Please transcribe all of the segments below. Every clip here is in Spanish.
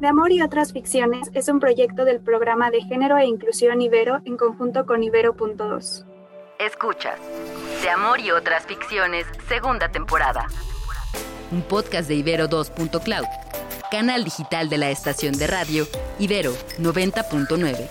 De Amor y otras ficciones es un proyecto del programa de género e inclusión Ibero en conjunto con Ibero.2. Escuchas De Amor y otras ficciones, segunda temporada. Un podcast de Ibero 2.cloud, canal digital de la estación de radio Ibero 90.9.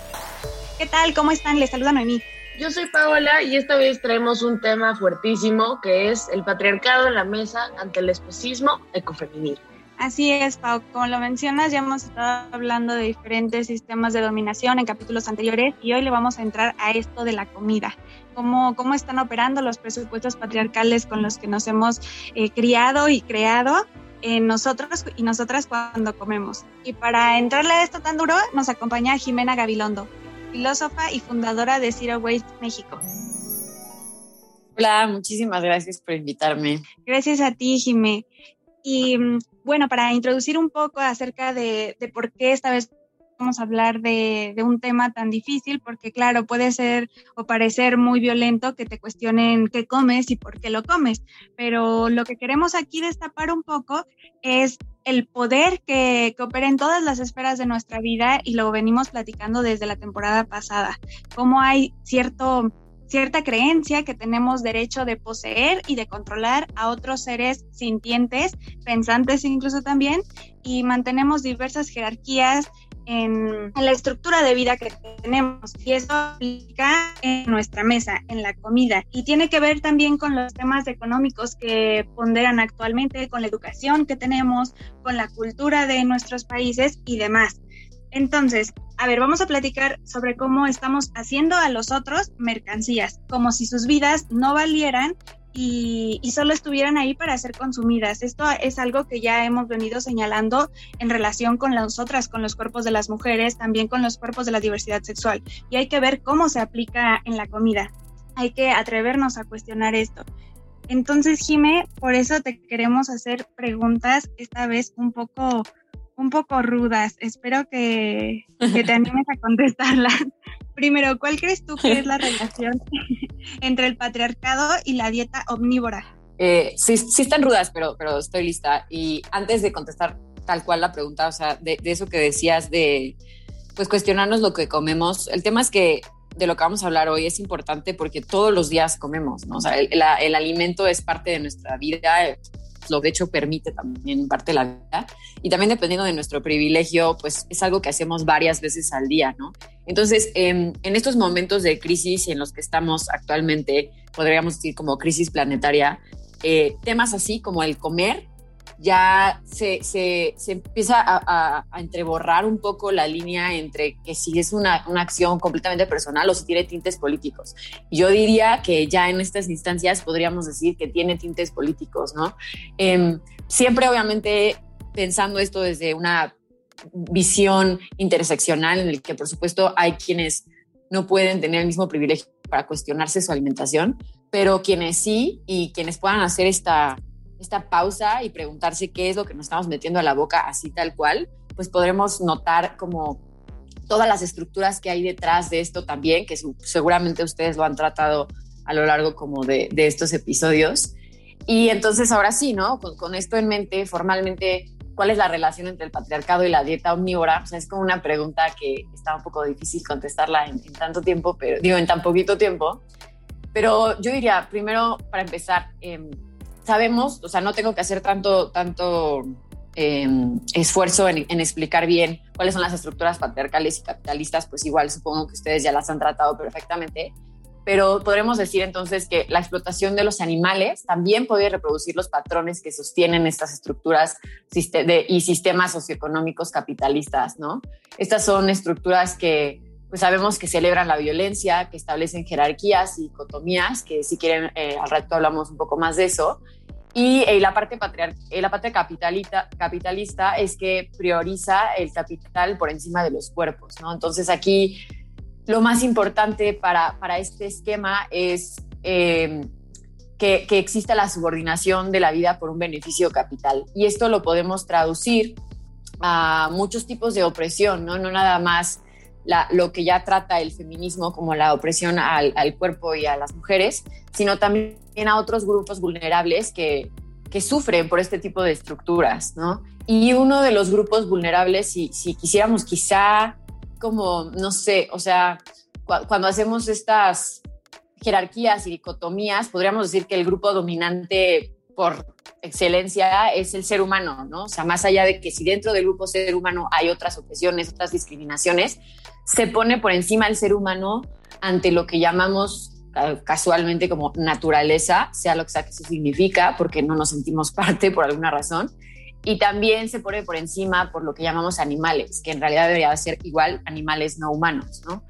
¿Qué tal? ¿Cómo están? Les saluda Noemí. Yo soy Paola y esta vez traemos un tema fuertísimo que es el patriarcado en la mesa ante el especismo ecofeminismo. Así es, Pau. Como lo mencionas, ya hemos estado hablando de diferentes sistemas de dominación en capítulos anteriores y hoy le vamos a entrar a esto de la comida. Cómo, cómo están operando los presupuestos patriarcales con los que nos hemos eh, criado y creado en nosotros y nosotras cuando comemos. Y para entrarle a esto tan duro, nos acompaña Jimena Gabilondo, filósofa y fundadora de Zero Waste México. Hola, muchísimas gracias por invitarme. Gracias a ti, Jimé. Y mm, bueno, para introducir un poco acerca de, por qué esta vez vamos a hablar de, un tema tan difícil, porque claro, puede ser o parecer muy violento que te cuestionen qué comes y por qué lo comes, pero lo que queremos aquí destapar un poco es el poder que, que opera en todas las esferas de nuestra vida y lo venimos platicando desde la temporada pasada, cómo hay cierto cierta creencia que tenemos derecho de poseer y de controlar a otros seres sintientes, pensantes incluso también, y mantenemos diversas jerarquías en, la estructura de vida que tenemos y eso aplica en nuestra mesa, en la comida y tiene que ver también con los temas económicos que ponderan actualmente, con la educación que tenemos, con la cultura de nuestros países y demás. Entonces, a ver, vamos a platicar sobre cómo estamos haciendo a los otros mercancías, como si sus vidas no valieran y, solo estuvieran ahí para ser consumidas. Esto es algo que ya hemos venido señalando en relación con las otras, con los cuerpos de las mujeres, también con los cuerpos de la diversidad sexual. Y hay que ver cómo se aplica en la comida. Hay que atrevernos a cuestionar esto. Entonces, Jime, por eso te queremos hacer preguntas esta vez un poco un poco rudas. Espero que, te animes a contestarlas. Primero, ¿cuál crees tú que es la relación entre el patriarcado y la dieta omnívora? Eh, sí, sí están rudas, pero, pero estoy lista. Y antes de contestar tal cual la pregunta, o sea, de, eso que decías de, pues, cuestionarnos lo que comemos, el tema es que de lo que vamos a hablar hoy es importante porque todos los días comemos, ¿no? O sea, el alimento es parte de nuestra vida, lo de hecho permite también parte de la vida. Y también dependiendo de nuestro privilegio, pues es algo que hacemos varias veces al día, ¿no? Entonces, em, en estos momentos de crisis en los que estamos actualmente, podríamos decir como crisis planetaria, eh, temas así como el comer ya se, se, se empieza a, a, entreborrar un poco la línea entre que si es una, una, acción completamente personal o si tiene tintes políticos. Yo diría que ya en estas instancias podríamos decir que tiene tintes políticos, ¿no? Eh, siempre obviamente pensando esto desde una visión interseccional en el que por supuesto hay quienes no pueden tener el mismo privilegio para cuestionarse su alimentación, pero quienes sí y quienes puedan hacer esta esta pausa y preguntarse qué es lo que nos estamos metiendo a la boca así tal cual, pues podremos notar como todas las estructuras que hay detrás de esto también, que seguramente ustedes lo han tratado a lo largo como de, estos episodios. Y entonces ahora sí, ¿no? Con, esto en mente, formalmente, ¿cuál es la relación entre el patriarcado y la dieta omnívora? O sea, es como una pregunta que está un poco difícil contestarla en, tanto tiempo, pero digo, en tan poquito tiempo. Pero yo diría, primero, para empezar, eh, sabemos, o sea, no tengo que hacer tanto, tanto em, esfuerzo en, explicar bien cuáles son las estructuras patriarcales y capitalistas, pues igual supongo que ustedes ya las han tratado perfectamente, pero podremos decir entonces que la explotación de los animales también puede reproducir los patrones que sostienen estas estructuras y sistemas socioeconómicos capitalistas, ¿no? Estas son estructuras que pues sabemos que celebran la violencia, que establecen jerarquías y dicotomías, que si quieren eh, al rato hablamos un poco más de eso. Y eh, la parte, eh, la parte capitalista, capitalista es que prioriza el capital por encima de los cuerpos, ¿no? Entonces aquí lo más importante para, para este esquema es que, que exista la subordinación de la vida por un beneficio capital. Y esto lo podemos traducir a muchos tipos de opresión, ¿no? No nada más lo que ya trata el feminismo como la opresión al, cuerpo y a las mujeres, sino también a otros grupos vulnerables que, que sufren por este tipo de estructuras, ¿no? Y uno de los grupos vulnerables, si, si quisiéramos quizá como, no sé, o sea, cuando hacemos estas jerarquías y dicotomías, podríamos decir que el grupo dominante por excelencia es el ser humano, ¿no? O sea, más allá de que si dentro del grupo ser humano hay otras opresiones, otras discriminaciones, se pone por encima el ser humano ante lo que llamamos eh, casualmente como naturaleza, sea lo que sea que eso significa, porque no nos sentimos parte por alguna razón. Y también se pone por encima por lo que llamamos animales, que en realidad debería ser igual animales no humanos, ¿no?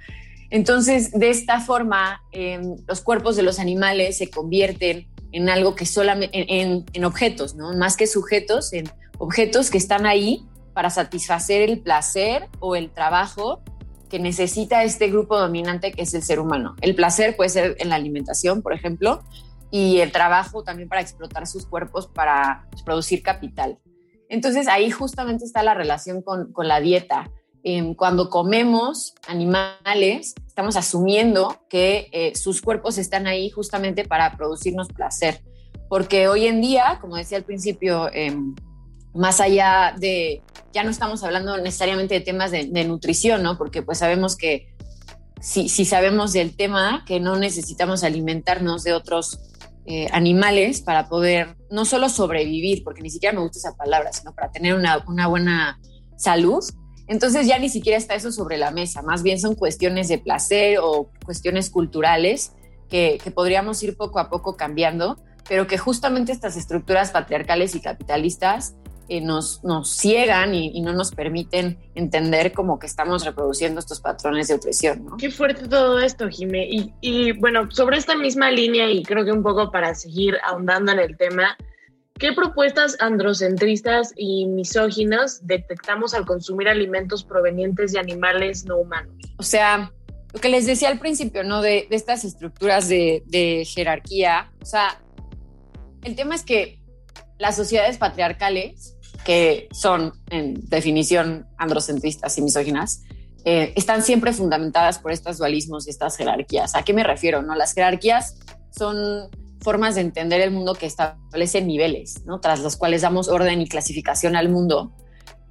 Entonces, de esta forma, em, los cuerpos de los animales se convierten en algo que solamente, en, en, objetos, ¿no? Más que sujetos, en objetos que están ahí para satisfacer el placer o el trabajo que necesita este grupo dominante que es el ser humano. El placer puede ser en la alimentación, por ejemplo, y el trabajo también para explotar sus cuerpos para producir capital. Entonces ahí justamente está la relación con, con la dieta. Em, cuando comemos animales, estamos asumiendo que eh, sus cuerpos están ahí justamente para producirnos placer. Porque hoy en día, como decía al principio, em, más allá de, ya no estamos hablando necesariamente de temas de, nutrición, ¿no? Porque pues sabemos que si, si, sabemos del tema, que no necesitamos alimentarnos de otros eh, animales para poder no solo sobrevivir, porque ni siquiera me gusta esa palabra, sino para tener una, una buena salud, entonces ya ni siquiera está eso sobre la mesa, más bien son cuestiones de placer o cuestiones culturales que, podríamos ir poco a poco cambiando, pero que justamente estas estructuras patriarcales y capitalistas eh, nos, nos ciegan y, no nos permiten entender como que estamos reproduciendo estos patrones de opresión. Qué fuerte todo esto, Jimé. Y, y bueno, sobre esta misma línea y creo que un poco para seguir ahondando en el tema, ¿Qué propuestas androcentristas y misóginas detectamos al consumir alimentos provenientes de animales no humanos? O sea, lo que les decía al principio, ¿no? De, estas estructuras de, jerarquía. O sea, el tema es que las sociedades patriarcales, que son en definición androcentristas y misóginas, eh, están siempre fundamentadas por estos dualismos y estas jerarquías. ¿A qué me refiero? No? Las jerarquías son formas de entender el mundo que establecen niveles, ¿no? tras los cuales damos orden y clasificación al mundo.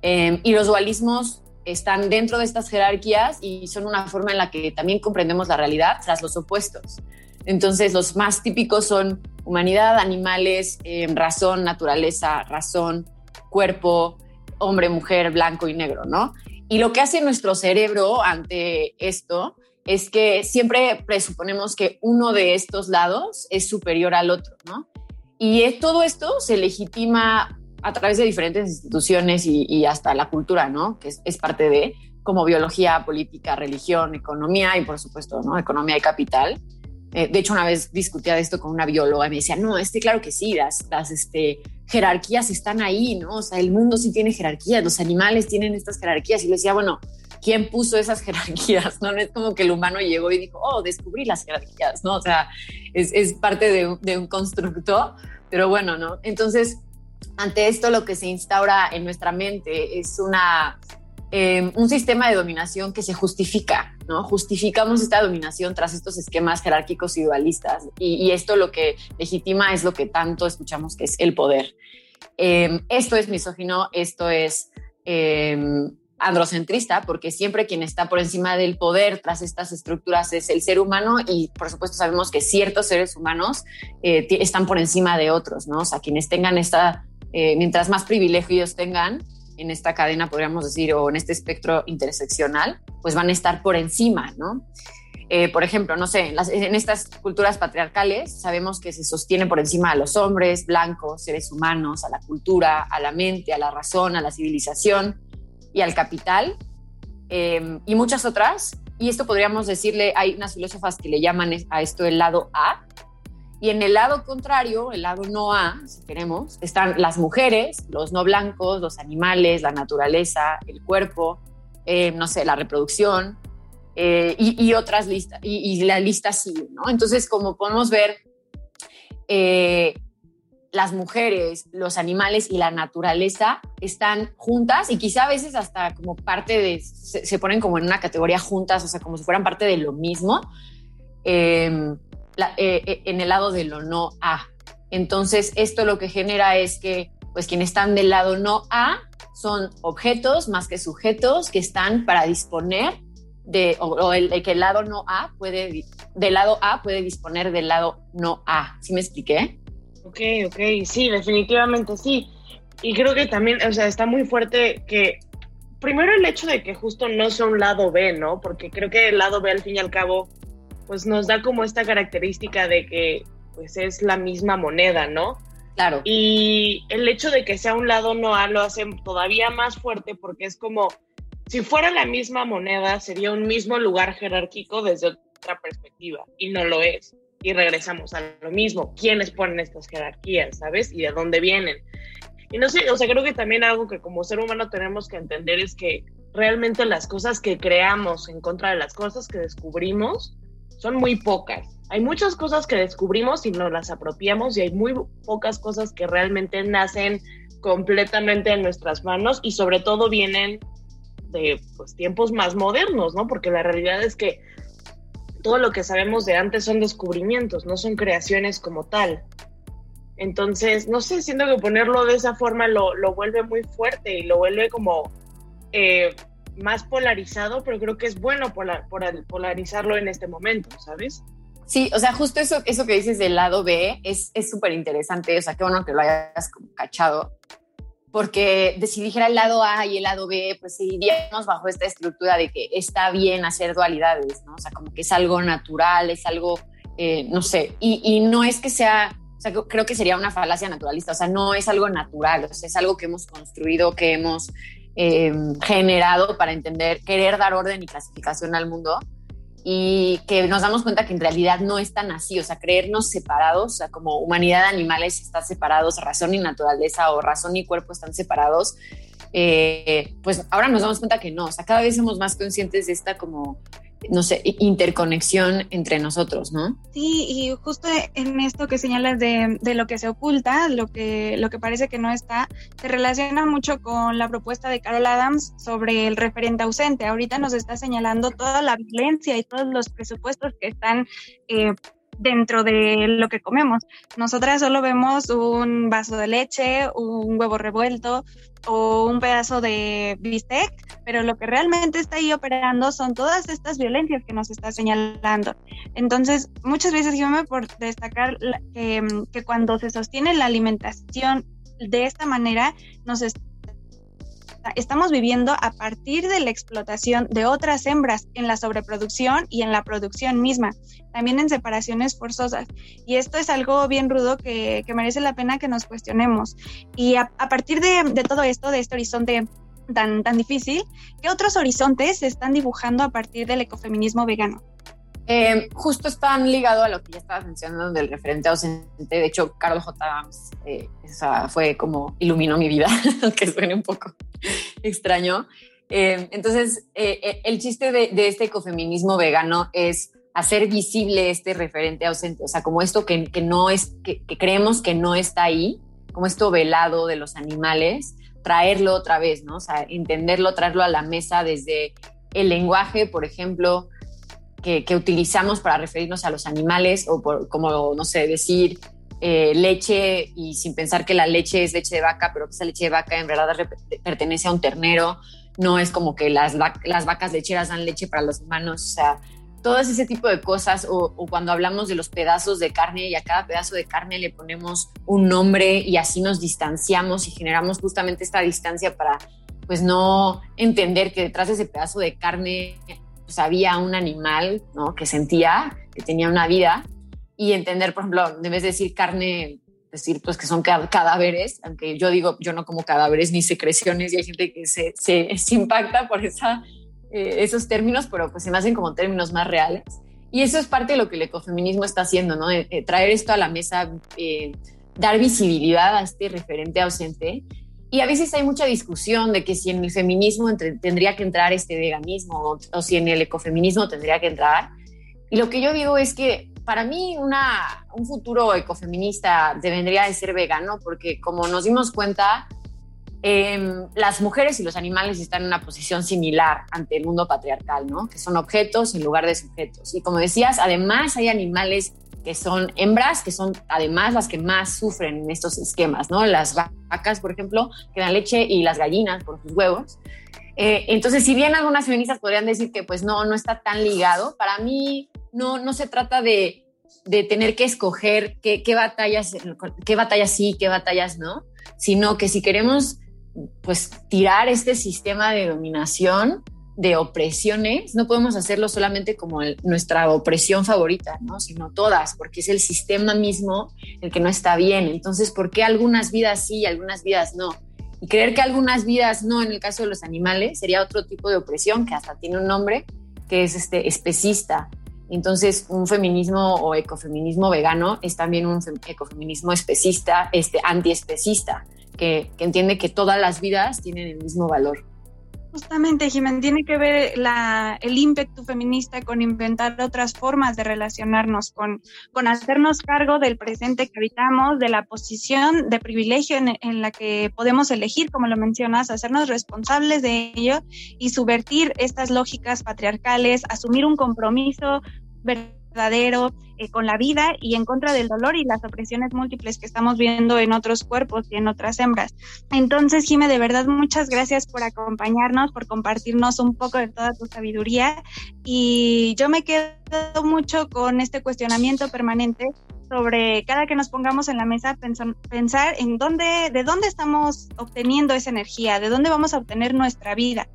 Em, y los dualismos están dentro de estas jerarquías y son una forma en la que también comprendemos la realidad tras los opuestos. Entonces, los más típicos son humanidad, animales, em, razón, naturaleza, razón, cuerpo, hombre, mujer, blanco y negro, ¿no? Y lo que hace nuestro cerebro ante esto es que siempre presuponemos que uno de estos lados es superior al otro, ¿no? Y todo esto se legitima a través de diferentes instituciones y, hasta la cultura, ¿no? Que es, parte de como biología, política, religión, economía y por supuesto, ¿no? Economía y capital. Eh, de hecho, una vez discutía de esto con una bióloga y me decía, no, este claro que sí, las, las este, jerarquías están ahí, ¿no? O sea, el mundo sí tiene jerarquías, los animales tienen estas jerarquías. Y le decía, bueno, quién puso esas jerarquías, ¿no? No es como que el humano llegó y dijo, oh, descubrí las jerarquías, ¿no? O sea, es, parte de, un constructo, pero bueno, ¿no? Entonces, ante esto lo que se instaura en nuestra mente es una, em, un sistema de dominación que se justifica, ¿no? Justificamos esta dominación tras estos esquemas jerárquicos y dualistas y, esto lo que legitima es lo que tanto escuchamos que es el poder. Em, esto es misógino, esto es em, androcentrista, porque siempre quien está por encima del poder tras estas estructuras es el ser humano y por supuesto sabemos que ciertos seres humanos eh, están por encima de otros, ¿no? O sea, quienes tengan esta, eh, mientras más privilegios tengan en esta cadena, podríamos decir, o en este espectro interseccional, pues van a estar por encima, ¿no? Eh, por ejemplo, no sé, en, estas culturas patriarcales sabemos que se sostiene por encima a los hombres, blancos, seres humanos, a la cultura, a la mente, a la razón, a la civilización, y al capital em, y muchas otras. Y esto podríamos decirle, hay unas filósofas que le llaman a esto el lado A. Y en el lado contrario, el lado no A, si queremos, están las mujeres, los no blancos, los animales, la naturaleza, el cuerpo, em, no sé, la reproducción eh, y, otras listas. Y, la lista sigue, ¿no? Entonces, como podemos ver, eh, las mujeres, los animales y la naturaleza están juntas y quizá a veces hasta como parte de, se, ponen como en una categoría juntas, o sea, como si fueran parte de lo mismo, em, eh, eh, en el lado de lo no a. Entonces, esto lo que genera es que, pues, quienes están del lado no A son objetos más que sujetos que están para disponer de, o, el, que el lado no A puede, del lado A puede disponer del lado no A. ¿Sí me expliqué? Ok, ok, sí, definitivamente sí. Y creo que también, o sea, está muy fuerte que, primero el hecho de que justo no sea un lado B, ¿no? Porque creo que el lado B al fin y al cabo, pues nos da como esta característica de que, pues es la misma moneda, ¿no? Claro. Y el hecho de que sea un lado no A lo hace todavía más fuerte porque es como, si fuera la misma moneda, sería un mismo lugar jerárquico desde otra perspectiva, y no lo es. Y regresamos a lo mismo, quiénes ponen estas jerarquías, ¿sabes? Y de dónde vienen. Y no sé, o sea, creo que también algo que como ser humano tenemos que entender es que realmente las cosas que creamos en contra de las cosas que descubrimos son muy pocas. Hay muchas cosas que descubrimos y nos las apropiamos y hay muy pocas cosas que realmente nacen completamente en nuestras manos y sobre todo vienen de pues, tiempos más modernos, ¿no? Porque la realidad es que todo lo que sabemos de antes son descubrimientos, no son creaciones como tal. Entonces, no sé, siento que ponerlo de esa forma lo, lo vuelve muy fuerte y lo vuelve como eh, más polarizado, pero creo que es bueno polar, polarizarlo en este momento, ¿sabes? Sí, o sea, justo eso, eso que dices del lado B es súper interesante, o sea, qué bueno que lo hayas cachado, porque si dijera el lado A y el lado B, pues seguiríamos bajo esta estructura de que está bien hacer dualidades, ¿no? O sea, como que es algo natural, es algo, eh, no sé, y, no es que sea, o sea, creo que sería una falacia naturalista, o sea, no es algo natural, o sea, es algo que hemos construido, que hemos eh, generado para entender, querer dar orden y clasificación al mundo y que nos damos cuenta que en realidad no es tan así, o sea, creernos separados, o sea, como humanidad animales está separados, razón y naturaleza o razón y cuerpo están separados, eh, pues ahora nos damos cuenta que no, o sea, cada vez somos más conscientes de esta como no sé, interconexión entre nosotros, ¿no? Sí, y justo en esto que señalas de, de, lo que se oculta, lo que, lo que parece que no está, se relaciona mucho con la propuesta de Carol Adams sobre el referente ausente. Ahorita nos está señalando toda la violencia y todos los presupuestos que están eh, dentro de lo que comemos. Nosotras solo vemos un vaso de leche, un huevo revuelto o un pedazo de bistec, pero lo que realmente está ahí operando son todas estas violencias que nos está señalando. Entonces, muchas veces yo me por destacar que, que cuando se sostiene la alimentación de esta manera, nos está estamos viviendo a partir de la explotación de otras hembras en la sobreproducción y en la producción misma, también en separaciones forzosas. Y esto es algo bien rudo que, merece la pena que nos cuestionemos. Y a, partir de, todo esto, de este horizonte tan, tan difícil, ¿qué otros horizontes se están dibujando a partir del ecofeminismo vegano? Eh, justo están ligado a lo que ya estabas mencionando del referente ausente. De hecho, Carlos J. Eh, fue como iluminó mi vida, aunque suene un poco extraño. Eh, entonces, eh, el chiste de, este ecofeminismo vegano es hacer visible este referente ausente, o sea, como esto que, no es, que, que, creemos que no está ahí, como esto velado de los animales, traerlo otra vez, ¿no? O sea, entenderlo, traerlo a la mesa desde el lenguaje, por ejemplo, que, utilizamos para referirnos a los animales o por, como, no sé, decir eh, leche y sin pensar que la leche es leche de vaca, pero que esa leche de vaca en verdad pertenece a un ternero, no es como que las, las vacas lecheras dan leche para los humanos, o sea, todo ese tipo de cosas, o, o, cuando hablamos de los pedazos de carne y a cada pedazo de carne le ponemos un nombre y así nos distanciamos y generamos justamente esta distancia para pues no entender que detrás de ese pedazo de carne pues había un animal, ¿no? Que sentía, que tenía una vida y entender, por ejemplo, en vez de decir carne, decir pues que son cadáveres, aunque yo digo, yo no como cadáveres ni secreciones y hay gente que se, se, impacta por esa, eh, esos términos, pero pues se me hacen como términos más reales. Y eso es parte de lo que el ecofeminismo está haciendo, ¿no? Eh, eh, traer esto a la mesa, dar visibilidad a este referente ausente y a veces hay mucha discusión de que si en el feminismo tendría que entrar este veganismo o, si en el ecofeminismo tendría que entrar. Y lo que yo digo es que para mí una, un futuro ecofeminista debería de ser vegano porque como nos dimos cuenta, em, las mujeres y los animales están en una posición similar ante el mundo patriarcal, ¿no? Que son objetos en lugar de sujetos. Y como decías, además hay animales que son hembras, que son además las que más sufren en estos esquemas, ¿no? Las vacas, por ejemplo, que dan leche y las gallinas por sus huevos. Eh, entonces, si bien algunas feministas podrían decir que pues no, no está tan ligado, para mí no, no se trata de, de tener que escoger qué, qué, batallas, qué batallas sí, qué batallas no, sino que si queremos pues tirar este sistema de dominación, de opresiones, no podemos hacerlo solamente como nuestra opresión favorita, ¿no? sino todas, porque es el sistema mismo el que no está bien. Entonces, ¿por qué algunas vidas sí y algunas vidas no? Y creer que algunas vidas no, en el caso de los animales, sería otro tipo de opresión que hasta tiene un nombre, que es este especista. Entonces, un feminismo o ecofeminismo vegano es también un ecofeminismo especista, este antiespecista, que, que entiende que todas las vidas tienen el mismo valor. Justamente, Jiménez, tiene que ver la, el ímpetu feminista con inventar otras formas de relacionarnos, con, con hacernos cargo del presente que habitamos, de la posición de privilegio en, la que podemos elegir, como lo mencionas, hacernos responsables de ello y subvertir estas lógicas patriarcales, asumir un compromiso verdadero eh, con la vida y en contra del dolor y las opresiones múltiples que estamos viendo en otros cuerpos y en otras hembras. Entonces, Jime, de verdad, muchas gracias por acompañarnos, por compartirnos un poco de toda tu sabiduría y yo me quedo mucho con este cuestionamiento permanente sobre cada que nos pongamos en la mesa pensar, en dónde, de dónde estamos obteniendo esa energía, de dónde vamos a obtener nuestra vida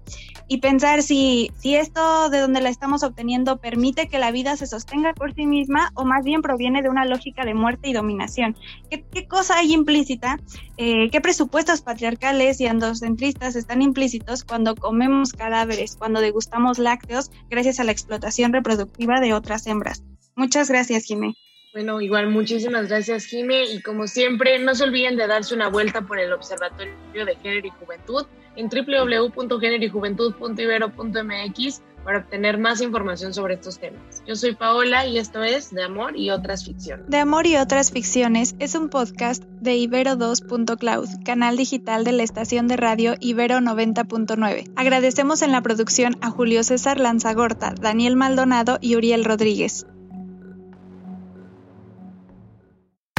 y pensar si, si esto de donde la estamos obteniendo permite que la vida se sostenga por sí misma o más bien proviene de una lógica de muerte y dominación. ¿Qué, cosa hay implícita? Eh, ¿Qué presupuestos patriarcales y androcentristas están implícitos cuando comemos cadáveres, cuando degustamos lácteos gracias a la explotación reproductiva de otras hembras? Muchas gracias, Jimé. Bueno, igual muchísimas gracias, Jime. Y como siempre, no se olviden de darse una vuelta por el Observatorio de Género y Juventud en www.géneroyjuventud.ibero.mx para obtener más información sobre estos temas. Yo soy Paola y esto es De Amor y otras ficciones. De Amor y otras ficciones es un podcast de Ibero2.cloud, canal digital de la estación de radio Ibero 90.9. Agradecemos en la producción a Julio César Lanzagorta, Daniel Maldonado y Uriel Rodríguez.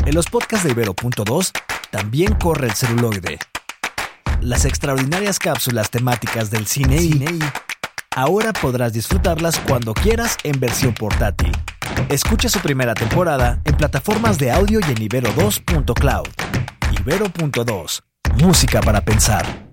En los podcasts de Ibero.2 también corre el celuloide. Las extraordinarias cápsulas temáticas del cine y ahora podrás disfrutarlas cuando quieras en versión portátil. Escucha su primera temporada en plataformas de audio y en ibero2.cloud. Ibero.2. Música para pensar.